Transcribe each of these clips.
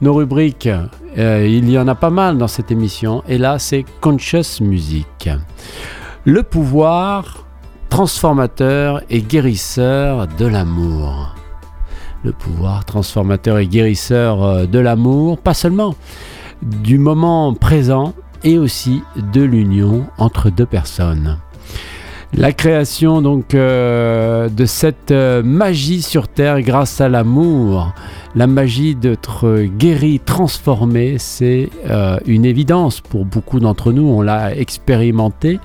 nos rubriques. Euh, il y en a pas mal dans cette émission. Et là, c'est Conscious Music. Le pouvoir transformateur et guérisseur de l'amour. Le pouvoir transformateur et guérisseur euh, de l'amour, pas seulement du moment présent et aussi de l'union entre deux personnes. La création donc euh, de cette magie sur Terre grâce à l'amour, la magie d'être guéri, transformé, c'est euh, une évidence pour beaucoup d'entre nous. On l'a expérimenté,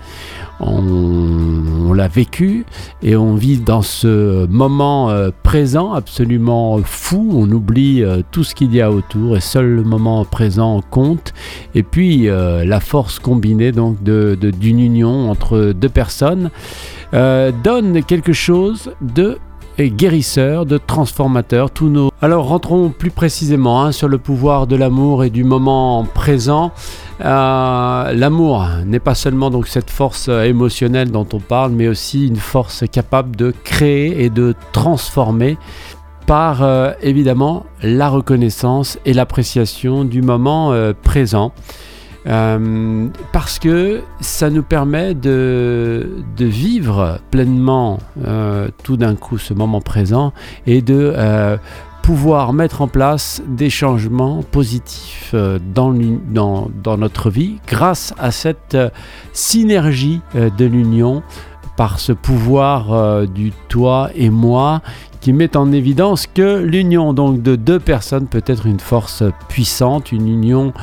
on, l'a vécu et on vit dans ce moment euh, présent absolument fou. On oublie euh, tout ce qu'il y a autour et seul le moment présent compte. Et puis la force combinée donc d'une union entre deux personnes donne quelque chose de et guérisseur, de transformateur. Tous nos... Alors rentrons plus précisément hein, sur le pouvoir de l'amour et du moment présent. Euh, l'amour n'est pas seulement donc cette force émotionnelle dont on parle, mais aussi une force capable de créer et de transformer par euh, évidemment la reconnaissance et l'appréciation du moment euh, présent. Euh, parce que ça nous permet de, vivre pleinement euh, tout d'un coup ce moment présent et de euh, pouvoir mettre en place des changements positifs dans, dans, notre vie grâce à cette synergie de l'union par ce pouvoir du toi et moi qui met en évidence que l'union donc de deux personnes peut être une force puissante, une union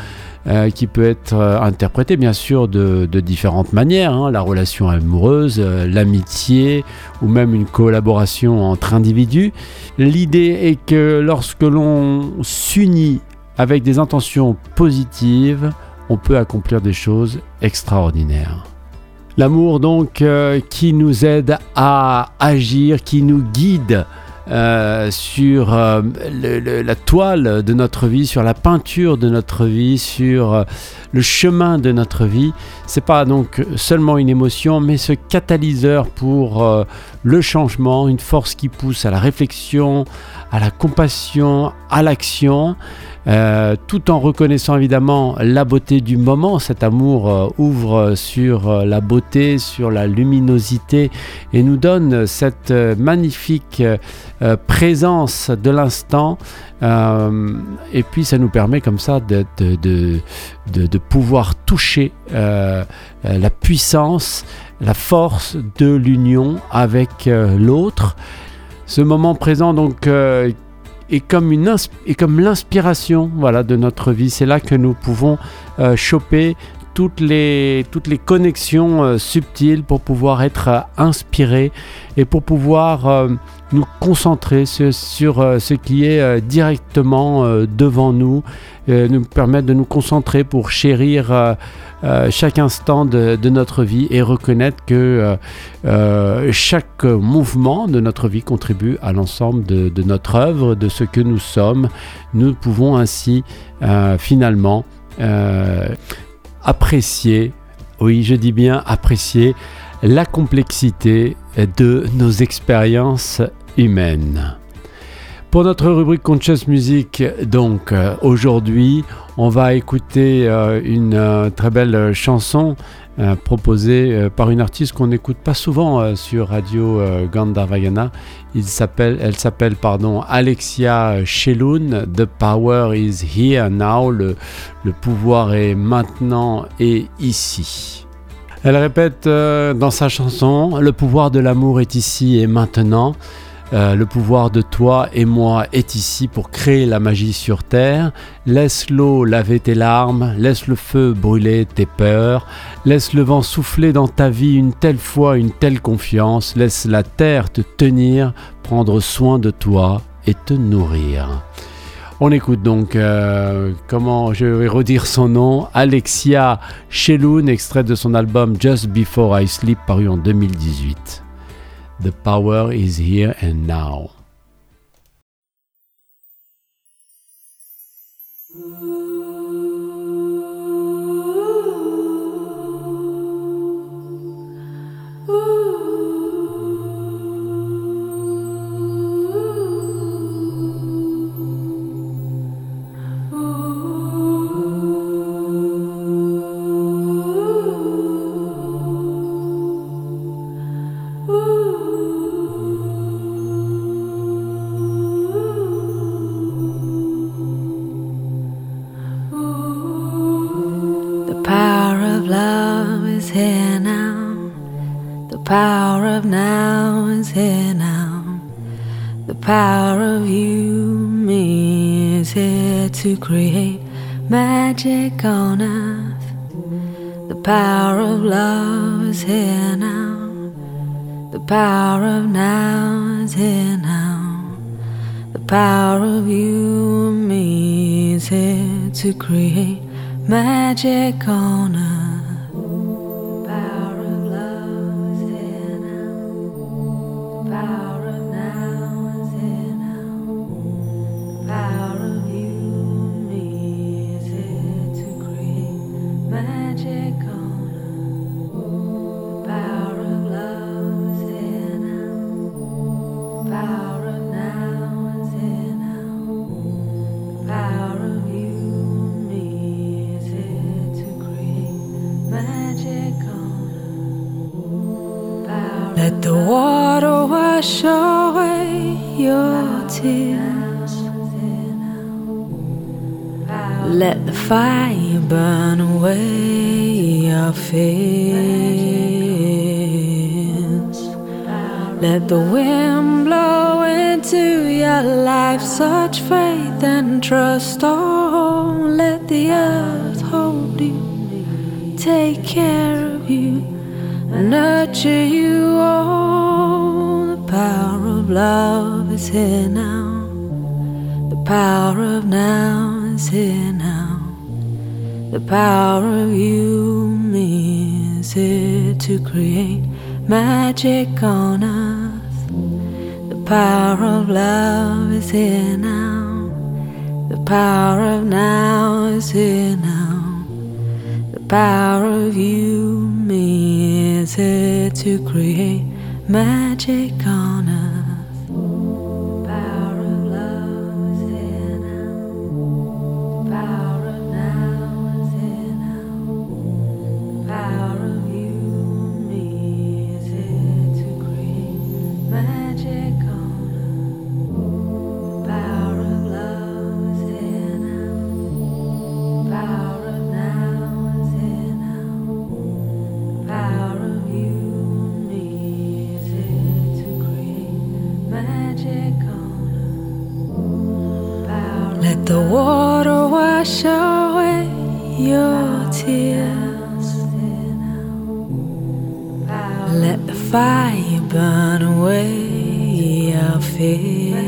euh, qui peut être euh, interprété bien sûr de, différentes manières, hein. la relation amoureuse, euh, l'amitié ou même une collaboration entre individus. L'idée est que lorsque l'on s'unit avec des intentions positives, on peut accomplir des choses extraordinaires. L'amour donc qui nous aide à agir, qui nous guide euh, sur euh, la toile de notre vie, sur la peinture de notre vie, sur euh, le chemin de notre vie. C'est pas donc seulement une émotion, mais ce catalyseur pour le changement, une force qui pousse à la réflexion, à la compassion, à l'action. Euh, tout en reconnaissant évidemment la beauté du moment. Cet amour euh, ouvre sur euh, la beauté, sur la luminosité et nous donne cette magnifique présence de l'instant. et puis ça nous permet comme ça de, de, pouvoir toucher la puissance, la force de l'union avec l'autre. Ce moment présent donc et comme, une et comme l'inspiration voilà, de notre vie. C'est là que nous pouvons euh, choper toutes les, toutes les connexions euh, subtiles pour pouvoir être euh, inspirés et pour pouvoir nous concentrer sur, ce qui est directement devant nous, nous permettre de nous concentrer pour chérir euh, chaque instant de, notre vie et reconnaître que euh, euh, chaque mouvement de notre vie contribue à l'ensemble de, notre œuvre, de ce que nous sommes. Nous pouvons ainsi finalement apprécier, oui je dis bien apprécier, la complexité de nos expériences humaines. Pour notre rubrique Conscious Music, donc aujourd'hui, on va écouter euh, une euh, très belle chanson euh, proposée par une artiste qu'on n'écoute pas souvent sur Radio Gandharvayana. Il elle s'appelle Alexia Sheloun. The power is here now. Le, le pouvoir est maintenant et ici. Elle répète dans sa chanson Le pouvoir de l'amour est ici et maintenant. Euh, le pouvoir de toi et moi est ici pour créer la magie sur terre. Laisse l'eau laver tes larmes, laisse le feu brûler tes peurs, laisse le vent souffler dans ta vie une telle foi, une telle confiance, laisse la terre te tenir, prendre soin de toi et te nourrir. On écoute donc euh, comment je vais redire son nom, Alexia Sheloun, extrait de son album Just Before I Sleep paru en 2018. The power is here and now. Power of love is here now. The power of now is here now. The power of you, me, is here to create magic on earth. The power of love is here now. The power of now is here now. The power of you and me is here to create magic on earth. The power of love is here now. The power wash away your tears. Let the fire burn away your fears. Let the wind blow into your life such faith and trust. Oh, let the earth hold you, take care of you, nurture you. Love is here now. The power of now is here now. The power of you, me, is here to create magic on earth. The power of love is here now. The power of now is here now. The power of you, me, is here to create magic on the water wash away your tears. Let the fire burn away your fears.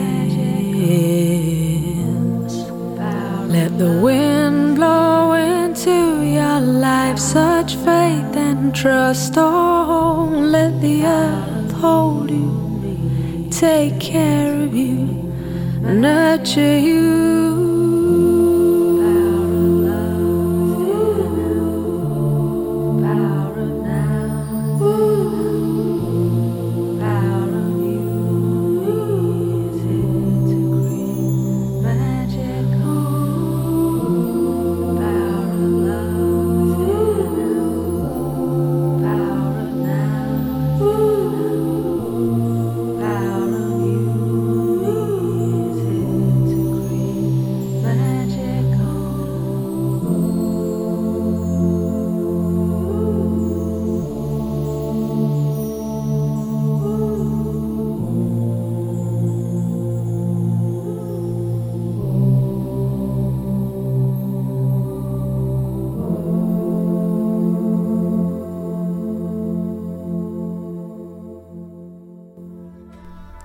Let the wind blow into your life such faith and trust. Oh, let the earth hold you, take care of you, nurture you.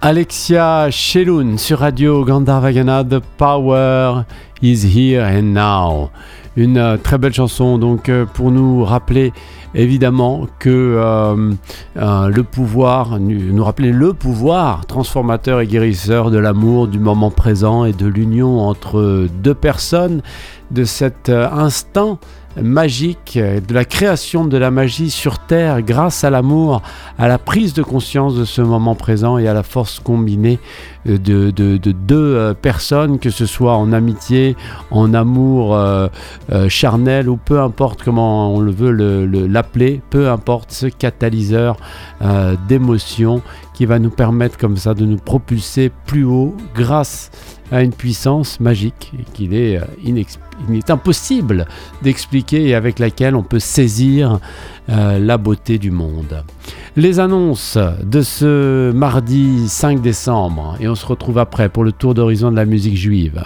Alexia Sheloun sur Radio Gandharvagana, The Power is Here and Now. Une euh, très belle chanson donc euh, pour nous rappeler évidemment que euh, le pouvoir, nous rappeler le pouvoir transformateur et guérisseur de l'amour, du moment présent et de l'union entre deux personnes, de cet instant magique, de la création de la magie sur Terre grâce à l'amour, à la prise de conscience de ce moment présent et à la force combinée euh, de, de- de deux euh, personnes, que ce soit en amitié, en amour euh, charnel ou peu importe comment on le veut le- le- l'appeler, peu importe ce catalyseur d'émotions qui va nous permettre comme ça de nous propulser plus haut grâce a une puissance magique qu'il il est impossible d'expliquer et avec laquelle on peut saisir la beauté du monde. Les annonces de ce mardi 5 décembre et on se retrouve après pour le tour d'horizon de la musique juive.